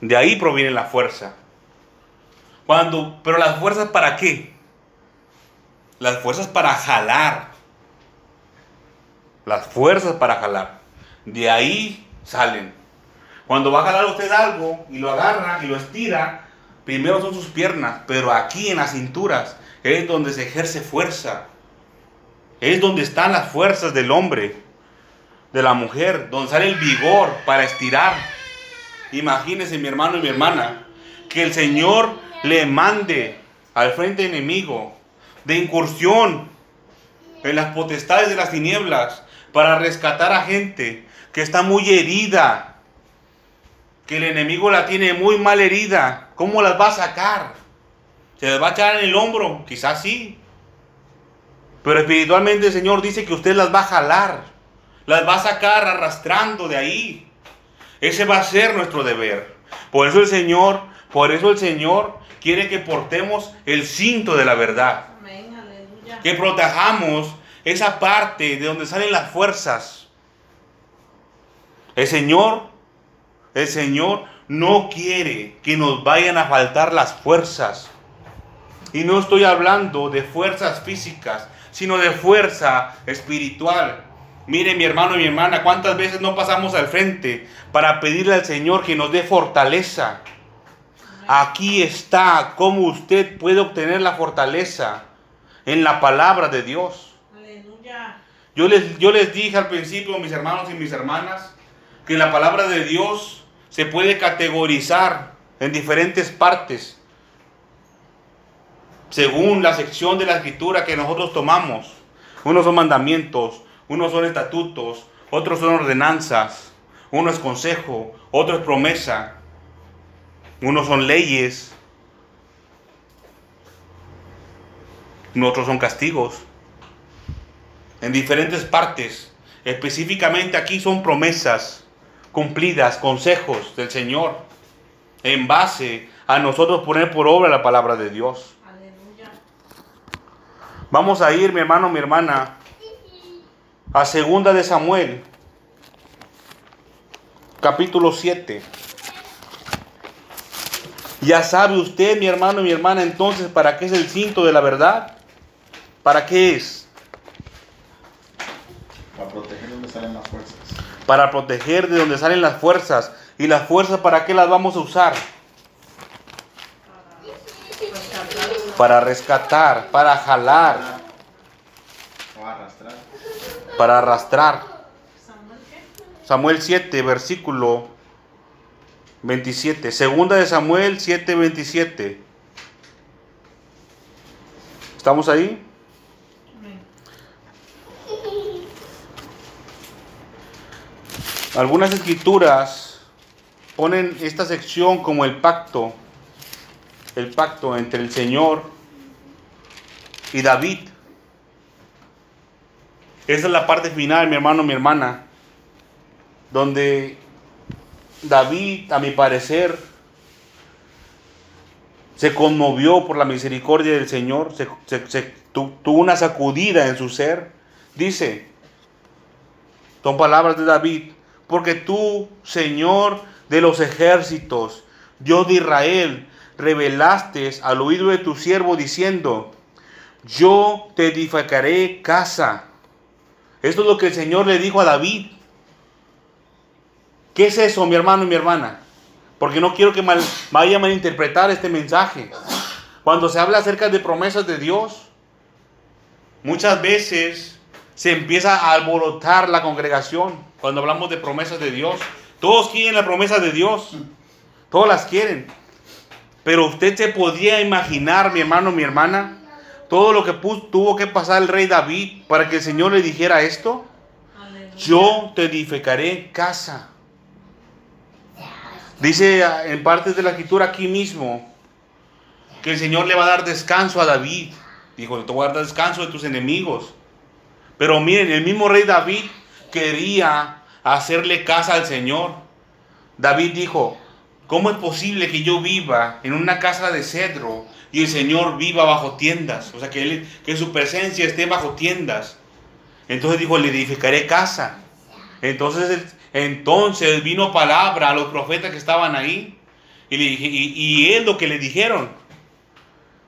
De ahí proviene la fuerza. Cuando, pero las fuerzas para qué? Las fuerzas para jalar. Las fuerzas para jalar. De ahí salen. Cuando va a jalar usted algo y lo agarra y lo estira, primero son sus piernas, pero aquí en las cinturas es donde se ejerce fuerza. Es donde están las fuerzas del hombre, de la mujer, donde sale el vigor para estirar. Imagínese mi hermano y mi hermana, que el Señor le mande al frente enemigo de incursión en las potestades de las tinieblas para rescatar a gente que está muy herida, que el enemigo la tiene muy mal herida. ¿Cómo las va a sacar? ¿Se las va a echar en el hombro? Quizás sí. Pero espiritualmente el Señor dice que usted las va a jalar, las va a sacar arrastrando de ahí. Ese va a ser nuestro deber. Por eso el Señor, por eso el Señor quiere que portemos el cinto de la verdad Amén. Aleluya. que protejamos esa parte de donde salen las fuerzas. El Señor, el Señor no quiere que nos vayan a faltar las fuerzas. Y no estoy hablando de fuerzas físicas, sino de fuerza espiritual. Mire mi hermano y mi hermana, cuántas veces no pasamos al frente para pedirle al Señor que nos dé fortaleza. Aquí está cómo usted puede obtener la fortaleza en la palabra de Dios. Aleluya. Yo les, yo les dije al principio, mis hermanos y mis hermanas, que la palabra de Dios se puede categorizar en diferentes partes según la sección de la escritura que nosotros tomamos. Unos son mandamientos, Unos son estatutos, otros son ordenanzas, uno es consejo, otro es promesa, unos son leyes, otros son castigos. En diferentes partes, específicamente aquí son promesas cumplidas, consejos del Señor, en base a nosotros poner por obra la palabra de Dios. Aleluya. Vamos a ir, mi hermano, mi hermana, a segunda de Samuel, capítulo 7. Ya sabe usted, mi hermano y mi hermana, entonces, ¿para qué es el cinto de la verdad? ¿Para qué es? Para proteger donde salen las fuerzas. Para proteger de donde salen las fuerzas. ¿Y las fuerzas para qué las vamos a usar? Para rescatar, para jalar, O arrastrar. para arrastrar. Samuel 7, versículo 27. Segunda de Samuel 7, 27. ¿Estamos ahí? Algunas escrituras ponen esta sección como el pacto, el pacto entre el Señor y David. Esa es la parte final, mi hermano, mi hermana, donde David, a mi parecer, se conmovió por la misericordia del Señor, se, se- se- tu- tuvo una sacudida en su ser. Dice, son palabras de David, porque tú, Señor de los ejércitos, Dios de Israel, revelaste al oído de tu siervo diciendo, yo te edificaré casa. Esto es lo que el Señor le dijo a David. ¿Qué es eso, mi hermano y mi hermana? Porque no quiero que mal, vaya a malinterpretar este mensaje. Cuando se habla acerca de promesas de Dios, muchas veces se empieza a alborotar la congregación cuando hablamos de promesas de Dios. Todos quieren la promesa de Dios. Todos las quieren. Pero usted se podía imaginar, mi hermano, mi hermana, todo lo que tuvo que pasar el rey David para que el Señor le dijera esto. Yo te edificaré casa. Dice ah, en partes de la escritura aquí mismo que el Señor le va a dar descanso a David. Dijo, te voy a dar descanso de tus enemigos. Pero miren, el mismo rey David quería hacerle casa al Señor. David dijo, ¿cómo es posible que yo viva en una casa de cedro y el Señor viva bajo tiendas? O sea, que, que su presencia esté bajo tiendas. Entonces dijo, le edificaré casa. Entonces, entonces vino palabra a los profetas que estaban ahí. Y, le dije- es lo que le dijeron.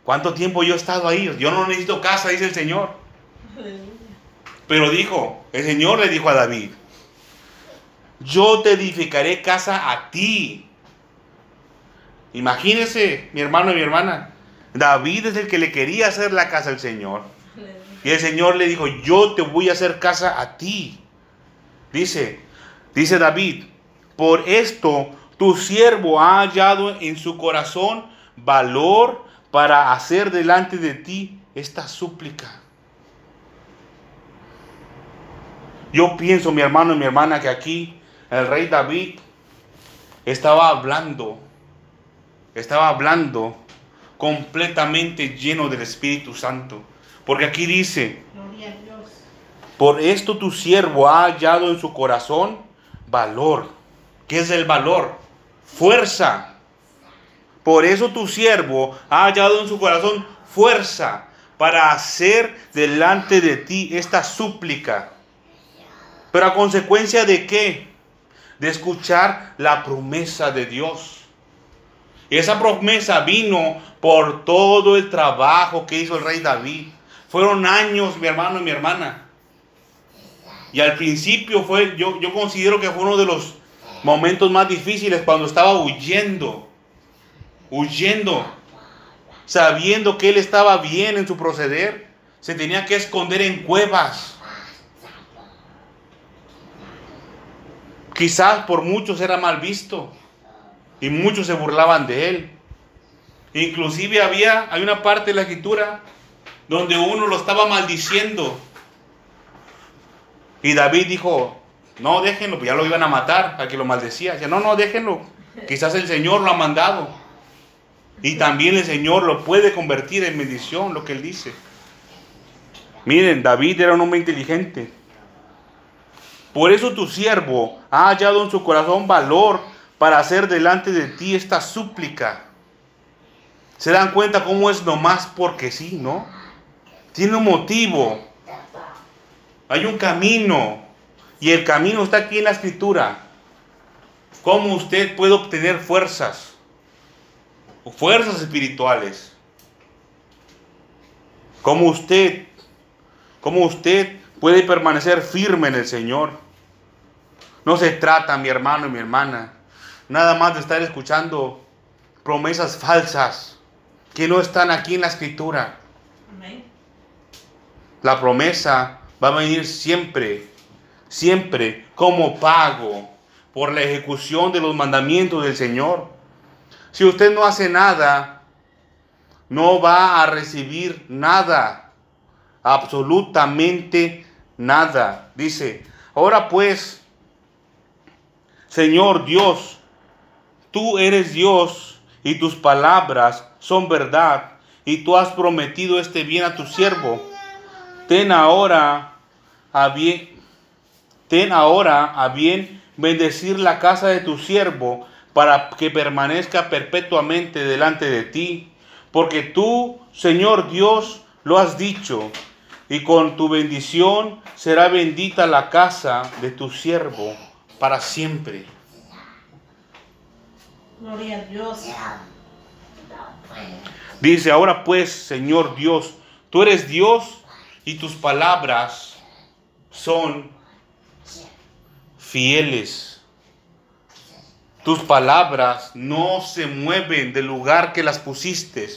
¿Cuánto tiempo yo he estado ahí? Yo no necesito casa, dice el Señor. Pero dijo, el Señor le dijo a David, yo te edificaré casa a ti. Imagínese, mi hermano y mi hermana, David es el que le quería hacer la casa al Señor. Y el Señor le dijo, yo te voy a hacer casa a ti. Dice, dice David, por esto tu siervo ha hallado en su corazón valor para hacer delante de ti esta súplica. Yo pienso, mi hermano y mi hermana, que aquí el rey David estaba hablando, estaba hablando completamente lleno del Espíritu Santo. Porque aquí dice, Gloria a Dios. por esto tu siervo ha hallado en su corazón valor. ¿Qué es el valor? Fuerza. Por eso tu siervo ha hallado en su corazón fuerza para hacer delante de ti esta súplica. Pero a consecuencia de qué? De escuchar la promesa de Dios. Y esa promesa vino por todo el trabajo que hizo el rey David. Fueron años, mi hermano y mi hermana. Y al principio fue, yo, yo considero que fue uno de los momentos más difíciles cuando estaba huyendo. Huyendo. Sabiendo que él estaba bien en su proceder. Se tenía que esconder en cuevas. Quizás por muchos era mal visto. Y muchos se burlaban de él. Inclusive había, hay una parte de la escritura donde uno lo estaba maldiciendo. Y David dijo, no, déjenlo, pues ya lo iban a matar, a que lo maldecía. Dice, no, no, déjenlo. Quizás el Señor lo ha mandado. Y también el Señor lo puede convertir en bendición, lo que él dice. Miren, David era un hombre inteligente. Por eso tu siervo ha hallado en su corazón valor para hacer delante de ti esta súplica. Se dan cuenta cómo es nomás porque sí, ¿no? Tiene un motivo. Hay un camino. Y el camino está aquí en la escritura. ¿Cómo usted puede obtener fuerzas? O fuerzas espirituales. ¿Cómo usted, cómo usted puede permanecer firme en el Señor? No se trata, mi hermano y mi hermana, nada más de estar escuchando promesas falsas que no están aquí en la escritura. La promesa va a venir siempre, siempre como pago por la ejecución de los mandamientos del Señor. Si usted no hace nada, no va a recibir nada, absolutamente nada. Dice, ahora pues, Señor Dios, tú eres Dios y tus palabras son verdad y tú has prometido este bien a tu siervo. Ten ahora a bien, ten ahora a bien bendecir la casa de tu siervo para que permanezca perpetuamente delante de ti, porque tú, Señor Dios, lo has dicho, y con tu bendición será bendita la casa de tu siervo para siempre. Gloria a Dios. Dice, ahora pues, Señor Dios, tú eres Dios y tus palabras son fieles. Tus palabras no se mueven del lugar que las pusiste.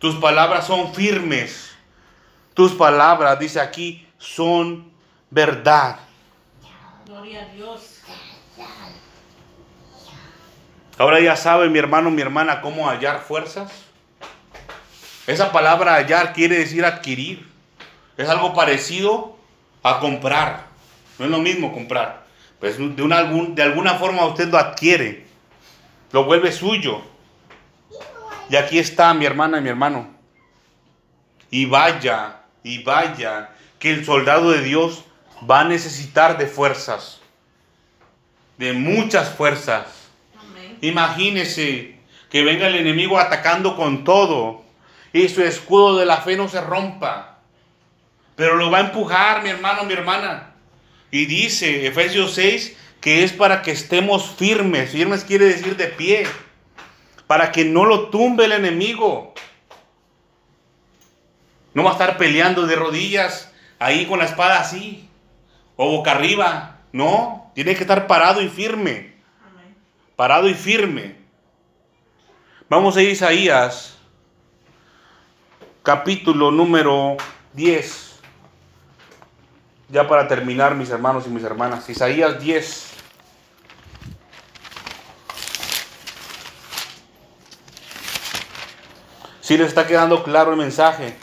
Tus palabras son firmes. Tus palabras, dice aquí, son verdad. Gloria a Dios. Ahora ya sabe mi hermano, mi hermana, cómo hallar fuerzas. Esa palabra hallar quiere decir adquirir. Es algo parecido a comprar. No es lo mismo comprar. Pues de, una, de alguna forma usted lo adquiere. Lo vuelve suyo. Y aquí está mi hermana y mi hermano. Y vaya, y vaya, que el soldado de Dios va a necesitar de fuerzas. De muchas fuerzas. Imagínese que venga el enemigo atacando con todo y su escudo de la fe no se rompa. Pero lo va a empujar, mi hermano, mi hermana. Y dice Efesios 6 que es para que estemos firmes. Firmes quiere decir de pie. Para que no lo tumbe el enemigo. No va a estar peleando de rodillas ahí con la espada así. O boca arriba. No, tiene que estar parado y firme parado y firme. Vamos a Isaías, capítulo número 10. Ya para terminar, mis hermanos y mis hermanas. Isaías 10. Si les está quedando claro el mensaje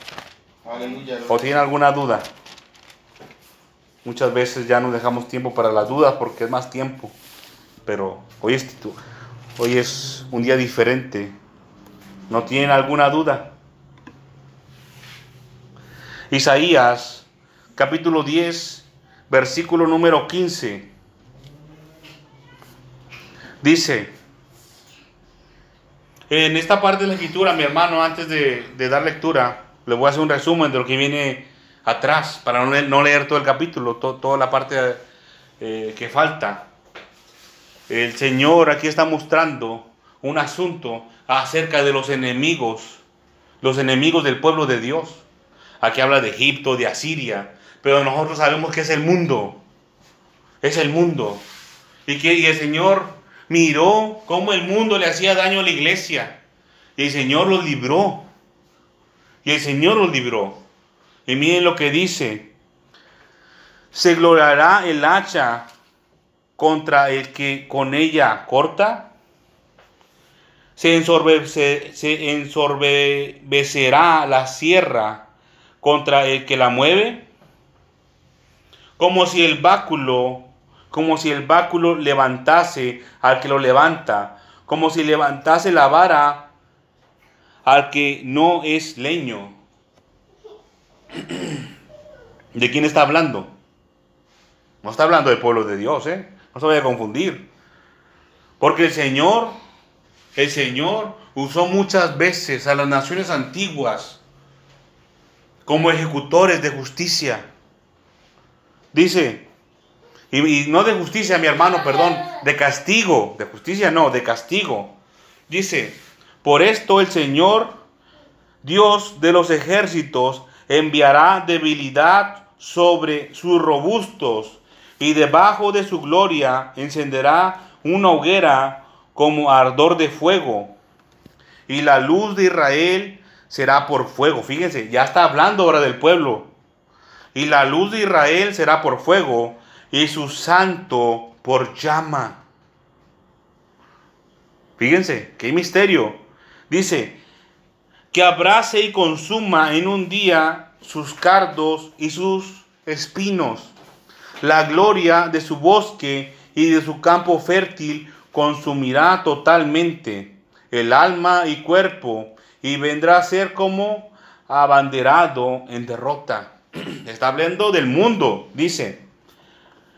Aleluya. o tienen alguna duda. Muchas veces ya no dejamos tiempo para las dudas porque es más tiempo. Pero hoy es, hoy es un día diferente. ¿No tienen alguna duda? Isaías, capítulo 10, versículo número 15. Dice, en esta parte de la escritura, mi hermano, antes de, dar lectura, le voy a hacer un resumen de lo que viene atrás, para no leer, todo el capítulo, to- toda la parte eh, que falta. El Señor aquí está mostrando un asunto acerca de los enemigos, los enemigos del pueblo de Dios. Aquí habla de Egipto, de Asiria, pero nosotros sabemos que es el mundo, es el mundo. Y que y el Señor miró cómo el mundo le hacía daño a la iglesia. Y el Señor los libró. Y el Señor los libró. Y miren lo que dice. Se gloriará el hacha contra el que con ella corta. Se, ensorbe- se- se ensorbecerá la sierra contra el que la mueve. Como si el báculo, como si el báculo levantase al que lo levanta, como si levantase la vara al que no es leño. ¿De quién está hablando? No está hablando del pueblo de Dios, ¿eh? No se vaya a confundir. Porque el Señor, el Señor usó muchas veces a las naciones antiguas como ejecutores de justicia. Dice, y, no de justicia, mi hermano, perdón, de castigo, de justicia no, de castigo. Dice, por esto el Señor, Dios de los ejércitos, enviará debilidad sobre sus robustos y debajo de su gloria encenderá una hoguera como ardor de fuego. Y la luz de Israel será por fuego. Fíjense, ya está hablando ahora del pueblo. Y la luz de Israel será por fuego y su santo por llama. Fíjense, qué misterio. Dice, que abrace y consuma en un día sus cardos y sus espinos. La gloria de su bosque y de su campo fértil consumirá totalmente el alma y cuerpo y vendrá a ser como abanderado en derrota. [CLEARS THROAT] Está hablando del mundo, dice.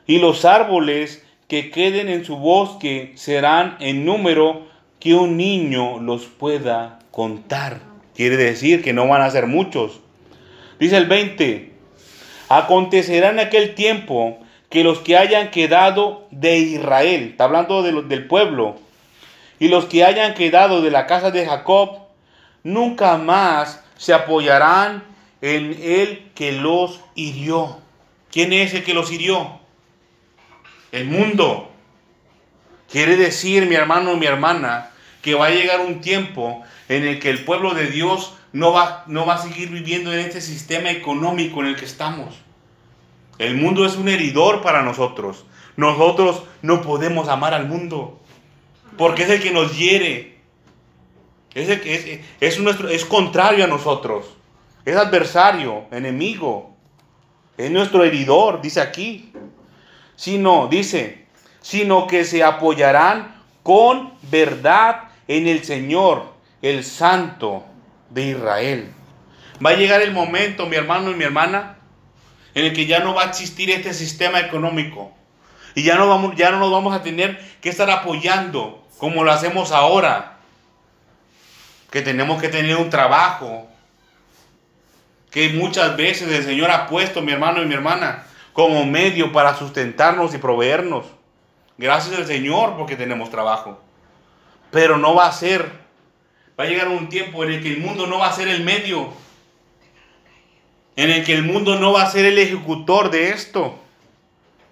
Y los árboles que queden en su bosque serán en número que un niño los pueda contar. Quiere decir que no van a ser muchos. Dice el 20, acontecerá en aquel tiempo que los que hayan quedado de Israel, está hablando de del pueblo, y los que hayan quedado de la casa de Jacob, nunca más se apoyarán en el que los hirió. ¿Quién es el que los hirió? El mundo. Quiere decir, mi hermano mi hermana, que va a llegar un tiempo en el que el pueblo de Dios no va, no va a seguir viviendo en este sistema económico en el que estamos. El mundo es un heridor para nosotros. Nosotros no podemos amar al mundo porque es el que nos hiere. Es, nuestro, es contrario a nosotros. Es adversario, enemigo. Es nuestro heridor, dice aquí. Sino, dice, sino que se apoyarán con verdad en el Señor, el Santo de Israel. Va a llegar el momento, mi hermano y mi hermana, en el que ya no va a existir este sistema económico. Y ya no, vamos, ya no nos vamos a tener que estar apoyando como lo hacemos ahora. Que tenemos que tener un trabajo. Que muchas veces el Señor ha puesto, mi hermano y mi hermana, como medio para sustentarnos y proveernos. Gracias al Señor porque tenemos trabajo. Pero no va a ser. Va a llegar un tiempo en el que el mundo no va a ser el medio. En el que el mundo no va a ser el ejecutor de esto.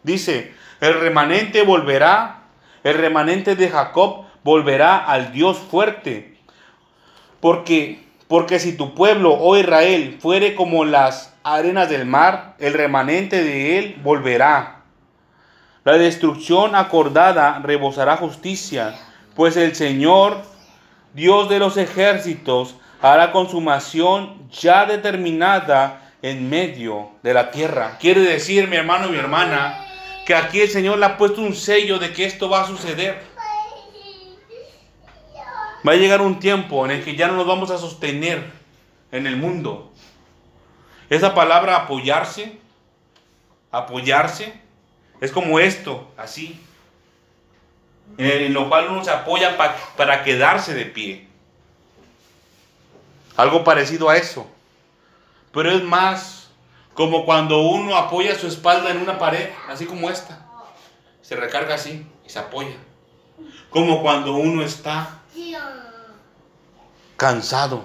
Dice, el remanente volverá, el remanente de Jacob volverá al Dios fuerte. Porque, porque si tu pueblo, oh Israel, fuere como las arenas del mar, el remanente de él volverá. La destrucción acordada rebosará justicia, pues el Señor, Dios de los ejércitos, hará consumación ya determinada en medio de la tierra. Quiere decir, mi hermano y mi hermana, que aquí el Señor le ha puesto un sello de que esto va a suceder. Va a llegar un tiempo en el que ya no nos vamos a sostener en el mundo. Esa palabra apoyarse, apoyarse, es como esto, así. En lo cual uno se apoya para quedarse de pie. Algo parecido a eso. Pero es más como cuando uno apoya su espalda en una pared, así como esta. Se recarga así y se apoya. Como cuando uno está cansado.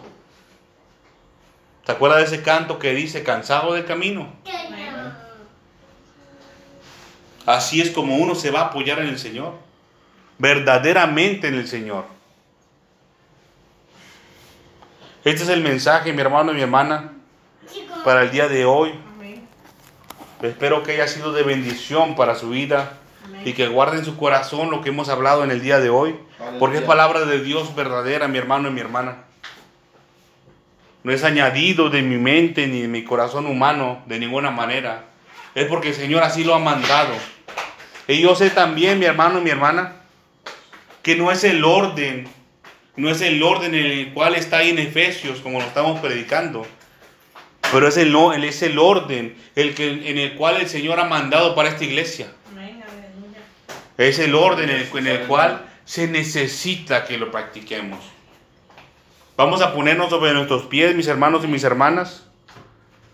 ¿Te acuerdas de ese canto que dice cansado del camino? Así es como uno se va a apoyar en el Señor. Verdaderamente en el Señor. Este es el mensaje, mi hermano y mi hermana, para el día de hoy. Espero que haya sido de bendición para su vida y que guarde en su corazón lo que hemos hablado en el día de hoy, porque es palabra de Dios verdadera, mi hermano y mi hermana. No es añadido de mi mente ni de mi corazón humano de ninguna manera. es porque el Señor así lo ha mandado. Y yo sé también, mi hermano y mi hermana, que no es el orden, no es el orden en el cual está ahí en Efesios, como lo estamos predicando, pero es el- es el orden el que, en el cual el Señor ha mandado para esta iglesia. Es el orden en el, en el cual se necesita que lo practiquemos. Vamos a ponernos sobre nuestros pies, mis hermanos y mis hermanas.